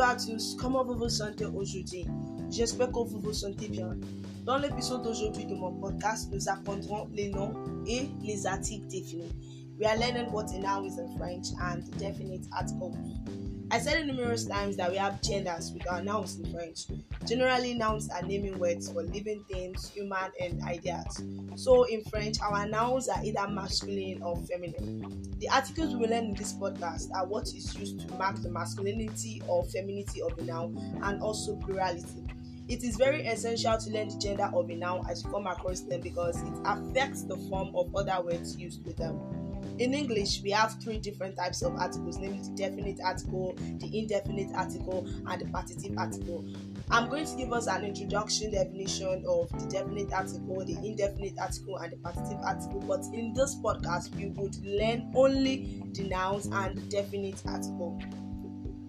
Bonjour à tous, comment vous vous sentez aujourd'hui? J'espère que vous vous sentez bien. Dans l'épisode d'aujourd'hui de mon podcast, nous apprendrons les noms et les articles définis. We are learning what a noun is in French and definite articles. I said it numerous times that we have genders with our nouns in French. Generally, nouns are naming words for living things, human, and ideas. So, in French, our nouns are either masculine or feminine. The articles we will learn in this podcast are what is used to mark the masculinity or femininity of a noun and also plurality. It is very essential to learn the gender of a noun as you come across them because it affects the form of other words used with them. In English, we have three different types of articles, namely the definite article, the indefinite article, and the partitive article. I'm going to give us an introduction definition of the definite article, the indefinite article, and the partitive article. But in this podcast, we would learn only the nouns and the definite article.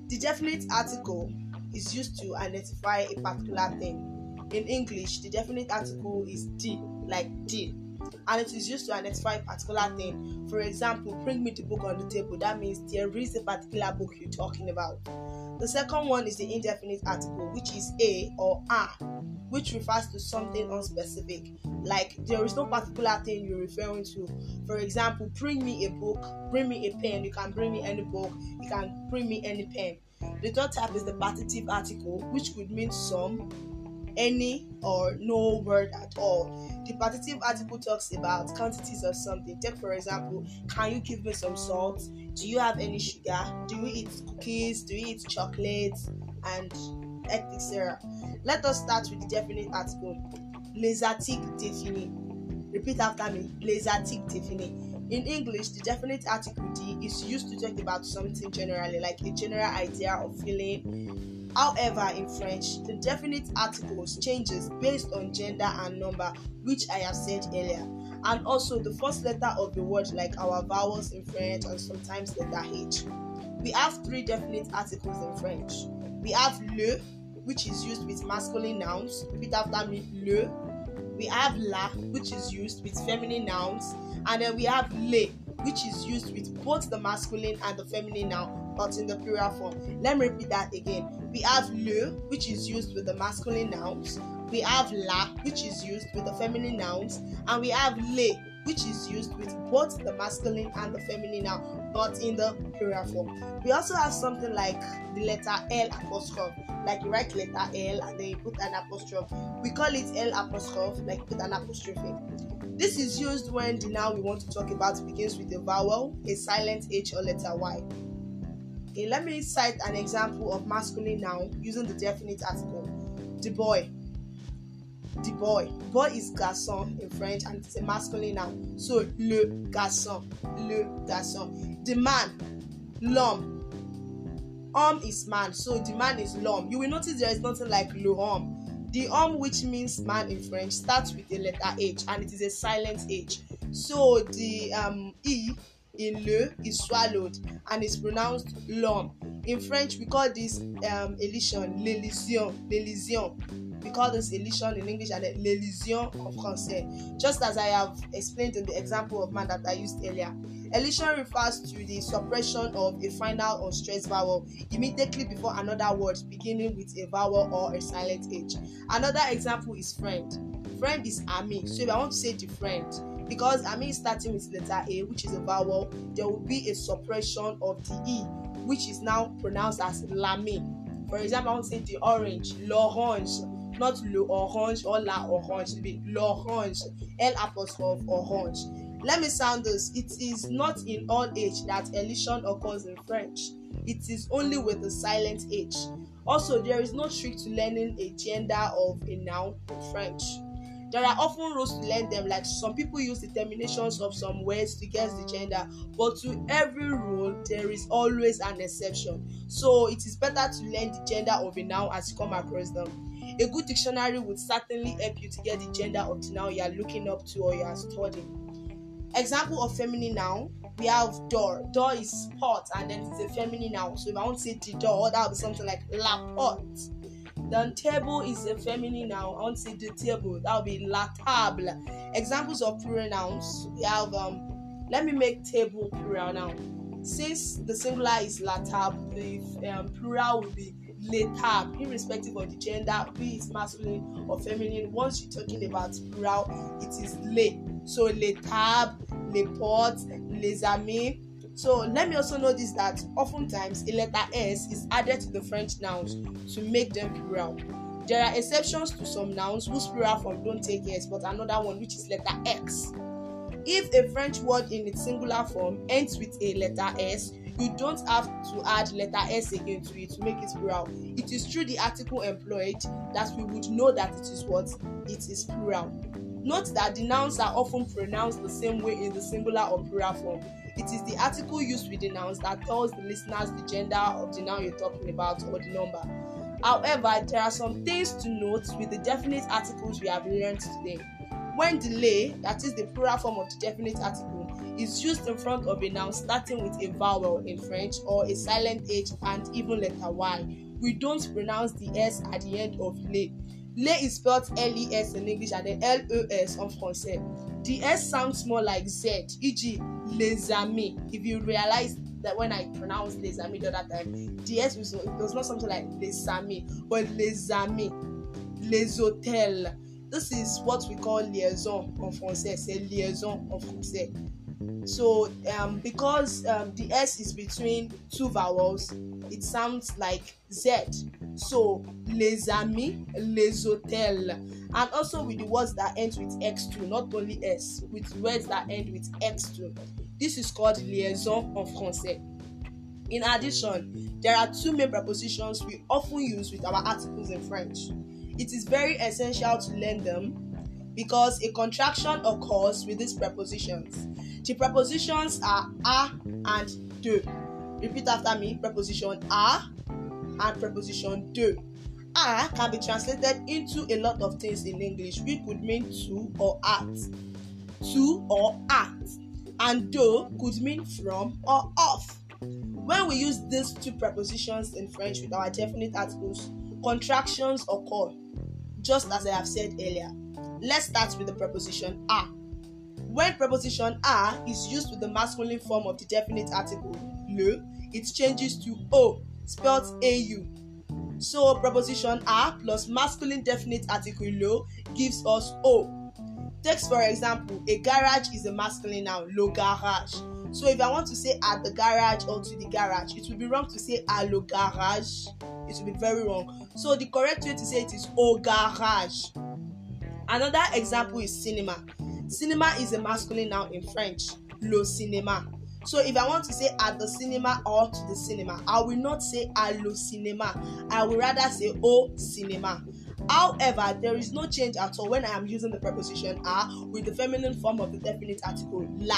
The definite article is used to identify a particular thing. In English, the definite article is the, like the and it is used to identify a particular thing. For example, bring me the book on the table. That means there is a particular book you're talking about. The second one is the indefinite article, which is a or a, which refers to something unspecific. Like there is no particular thing you're referring to. For example, bring me a book, bring me a pen. You can bring me any book, you can bring me any pen. The third type is the partitive article, which could mean some, any or no word at all. The partitive article talks about quantities of something. Take for example, can you give me some salt? Do you have any sugar? Do you eat cookies? Do you eat chocolates? And etc. Let us start with the definite article. Les articles définis. Repeat after me. Les articles définis. In English, the definite article D is used to talk about something generally, like a general idea or feeling However, in French, the definite articles changes based on gender and number, which I have said earlier, and also the first letter of the word, like our vowels in French and sometimes letter H. We have three definite articles in French. We have le, which is used with masculine nouns. Repeat after me, le. We have la, which is used with feminine nouns, and then we have le, which is used with both the masculine and the feminine noun, but in the plural form. Let me repeat that again. We have le, which is used with the masculine nouns. We have la, which is used with the feminine nouns, and we have le, which is used with both the masculine and the feminine noun, but in the plural form. We also have something like the letter L apostrophe, like you write letter L and then you put an apostrophe. We call it L apostrophe, like put an apostrophe. This is used when the noun we want to talk about begins with a vowel, a silent H or letter Y. Okay, let me cite an example of masculine noun using the definite article. The boy. The boy. Boy is garçon in French and it's a masculine noun. So le garçon. Le garçon. The man. L'homme. Homme is man. So the man is l'homme. You will notice there is nothing like le homme the um which means man in French starts with the letter H and it is a silent H. So the um E in le is swallowed and is pronounced l'homme. In French, we call this um, elision l'élision, l'élision. We call this elision in English and l'élision en français. Just as I have explained in the example of man that I used earlier. Elision refers to the suppression of a final unstressed vowel immediately before another word beginning with a vowel or a silent H. Another example is friend. Friend is ami. So if I want to say friend, because ami is starting with letter A, which is a vowel, there will be a suppression of the E, which is now pronounced as lami. For example, I want to say the orange, l'orange, not le orange or la orange, it be l'orange, L apostrophe orange. Let me sound this. It is not in all H that elision occurs in French. It is only with the silent H. Also, there is no trick to learning a gender of a noun in French. There are often rules to learn them, like some people use the terminations of some words to guess the gender, but to every rule, there is always an exception. So, it is better to learn the gender of a noun as you come across them. A good dictionary would certainly help you to get the gender of the noun you are looking up to or you are studying. Example of feminine noun, we have door. Door is pot and then it's a feminine noun. So if I want to say the door, that would be something like la porte. Then table is a feminine noun. I want to say the table, that would be la table. Examples of plural nouns, we have um let me make table plural noun. Since the singular is la table, the um, plural will be tab, irrespective of the gender, be it masculine or feminine. Once you're talking about plural, it is le. So le tab, le pot, les amis. So let me also notice that oftentimes a letter S is added to the French nouns to make them plural. There are exceptions to some nouns whose plural form don't take S, but another one which is letter X. If a French word in its singular form ends with a letter S, you don't have to add letter S again to it to make it plural. It is through the article employed that we would know that it is what? It is plural. Note that the nouns are often pronounced the same way in the singular or plural form. It is the article used with the nouns that tells the listeners the gender of the noun you're talking about or the number. However, there are some things to note with the definite articles we have learned today. When delay, that is the plural form of the definite article, is used in front of a noun starting with a vowel in French or a silent H and even letter Y, we don't pronounce the S at the end of lay. Lay is spelled L-E-S in English and then L-E-S en français. The S sounds more like Z, e.g. les amis. If you realize that when I pronounce les amis the other time, the S was, was not something like les amis, but les amis, les hôtels. This is what we call liaison en français. C'est liaison en français. So, um, because um, the S is between two vowels, it sounds like Z. So, les amis, les hôtels. And also with the words that end with X2, not only S, with words that end with X2. This is called liaison en français. In addition, there are two main prepositions we often use with our articles in French. It is very essential to learn them because a contraction occurs with these prepositions. The prepositions are a and de. Repeat after me preposition a and preposition de. A can be translated into a lot of things in English, which could mean to or at. To or at. And do could mean from or off. When we use these two prepositions in French with our definite articles, contractions occur, just as I have said earlier. Let's start with the preposition a. When preposition a is used with the masculine form of the definite article le, it changes to o, spelled au. So preposition a plus masculine definite article le gives us o. Take for example, a garage is a masculine noun, le garage. So if I want to say at the garage or to the garage, it would be wrong to say à le garage. It would be very wrong. So the correct way to say it is au garage. Another example is cinema. Cinema is a masculine noun in French, le cinéma. So if I want to say at the cinema or to the cinema, I will not say à le cinéma. I will rather say au cinéma. However, there is no change at all when I am using the preposition a with the feminine form of the definite article la.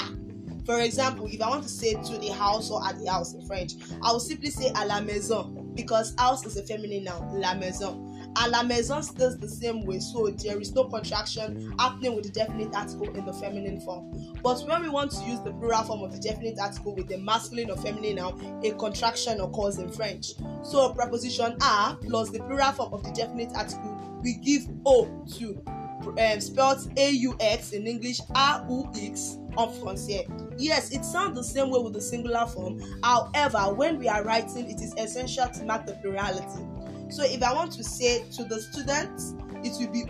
For example, if I want to say to the house or at the house in French, I will simply say à la maison because house is a feminine noun, la maison. And la maison stays the same way so there is no contraction happening with the definite article in the feminine form. But when we want to use the plural form of the definite article with the masculine or feminine noun a contraction occurs in french. So preposition a plus the plural form of the definite article we give o to um, spelled aux in english aux en français. Yes it sounds the same way with the singular form. However when we are writing it is essential to mark the plurality So if I want to say to the students, it will be.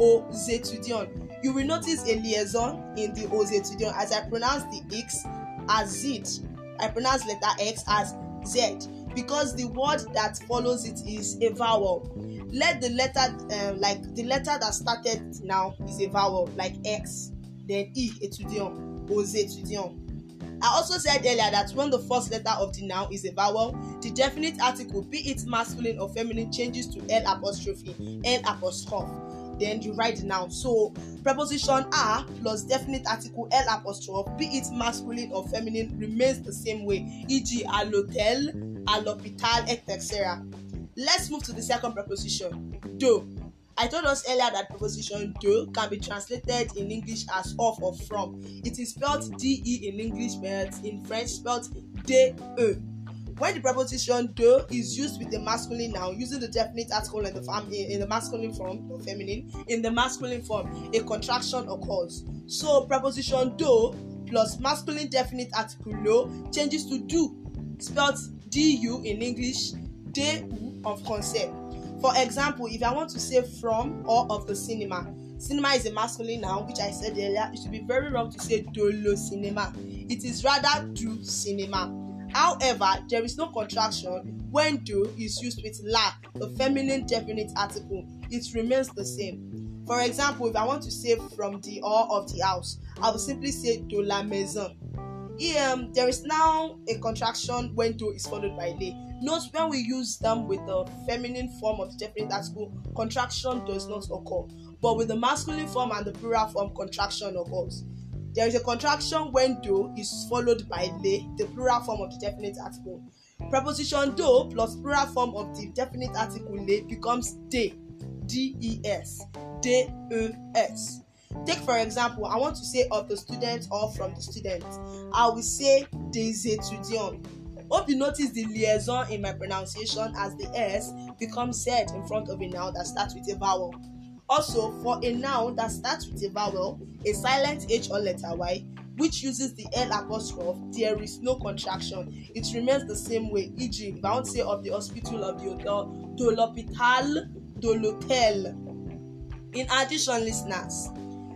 Aux étudiants. You will notice a liaison in the étudiants as I pronounce the X as Z. I pronounce letter X as Z because the word that follows it is a vowel. Let the letter, um, like the letter that started now is a vowel, like X, then E, étudiant, aux étudiants. I also said earlier that when the first letter of the noun is a vowel, the definite article, be it masculine or feminine, changes to L apostrophe, L apostrophe. Then you write the noun. So preposition a plus definite article L apostrophe, be it masculine or feminine, remains the same way, e.g., à l'hôtel, à l'hôpital, etc. Let's move to the second preposition, do. I told us earlier that preposition de can be translated in English as of or from. It is spelled de in English, but in French spelled de. When the preposition de is used with the masculine noun, using the definite article in the fam- in the masculine form or feminine, in the masculine form, a contraction occurs. So preposition do plus masculine definite article lo changes to do, spelled du in English, de of concept. For example, if I want to say from or of the cinema, cinema is a masculine noun, which I said earlier. It should be very wrong to say dolo cinema. It is rather do cinema. However, there is no contraction when do is used with la, the feminine definite article. It remains the same. For example, if I want to say from the or of the house, I will simply say de la maison. Um, there is now a contraction when do is followed by le. Note when we use them with the feminine form of the definite article, contraction does not occur. But with the masculine form and the plural form, contraction occurs. There is a contraction when do is followed by le, the plural form of the definite article. Preposition do plus plural form of the definite article le becomes de, D-E-S, D-E-S. Take for example, I want to say of the student or from the student. I will say des étudiants Hope you notice the liaison in my pronunciation as the S becomes said in front of a noun that starts with a vowel. Also, for a noun that starts with a vowel, a silent H or letter Y, which uses the L apostrophe, there is no contraction. It remains the same way. E.g., if I want to say of the hospital, of the hotel, de l'hôpital, de l'hôtel. In addition, listeners,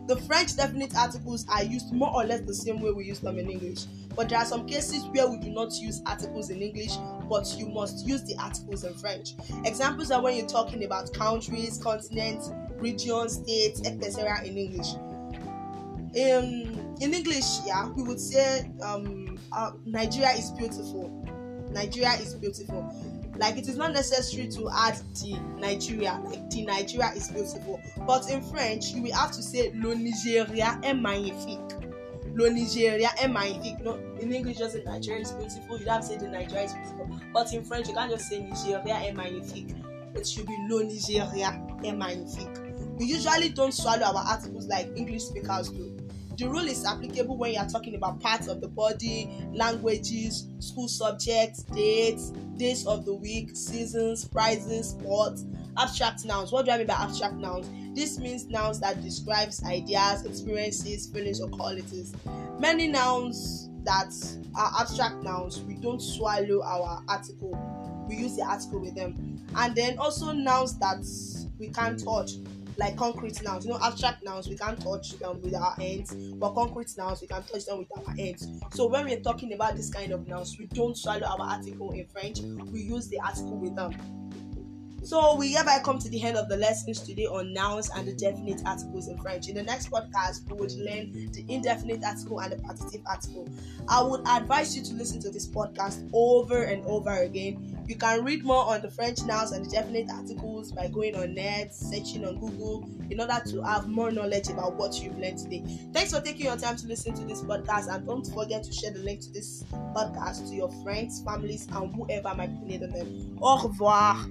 the French definite articles are used more or less the same way we use them in English. But there are some cases where we do not use articles in English, but you must use the articles in French. Examples are when you're talking about countries, continents, regions, states, etc. in English. In in English, yeah, we would say um, uh, Nigeria is beautiful. Nigeria is beautiful. Like it is not necessary to add the Nigeria, like the Nigeria is beautiful. But in French, you will have to say le Nigeria est magnifique lo Nigeria est magnifique. No, in English, just say Nigeria is beautiful. You don't have to say the Nigeria is beautiful. But in French, you can't just say Nigeria est magnifique. It should be lo Nigeria est magnifique. We usually don't swallow our articles like English speakers do. The rule is applicable when you are talking about parts of the body, languages, school subjects, dates, days of the week, seasons, prizes, sports, abstract nouns. What do I mean by abstract nouns? This means nouns that describes ideas, experiences, feelings, or qualities. Many nouns that are abstract nouns, we don't swallow our article. We use the article with them. And then also nouns that we can't touch, like concrete nouns. You know, abstract nouns we can't touch them with our hands, but concrete nouns we can touch them with our hands. So when we're talking about this kind of nouns, we don't swallow our article in French. We use the article with them. So we hereby come to the end of the lessons today on nouns and the definite articles in French. In the next podcast, we would learn the indefinite article and the partitive article. I would advise you to listen to this podcast over and over again. You can read more on the French nouns and the definite articles by going on net, searching on Google, in order to have more knowledge about what you've learned today. Thanks for taking your time to listen to this podcast, and don't forget to share the link to this podcast to your friends, families, and whoever might be needing them. Au revoir.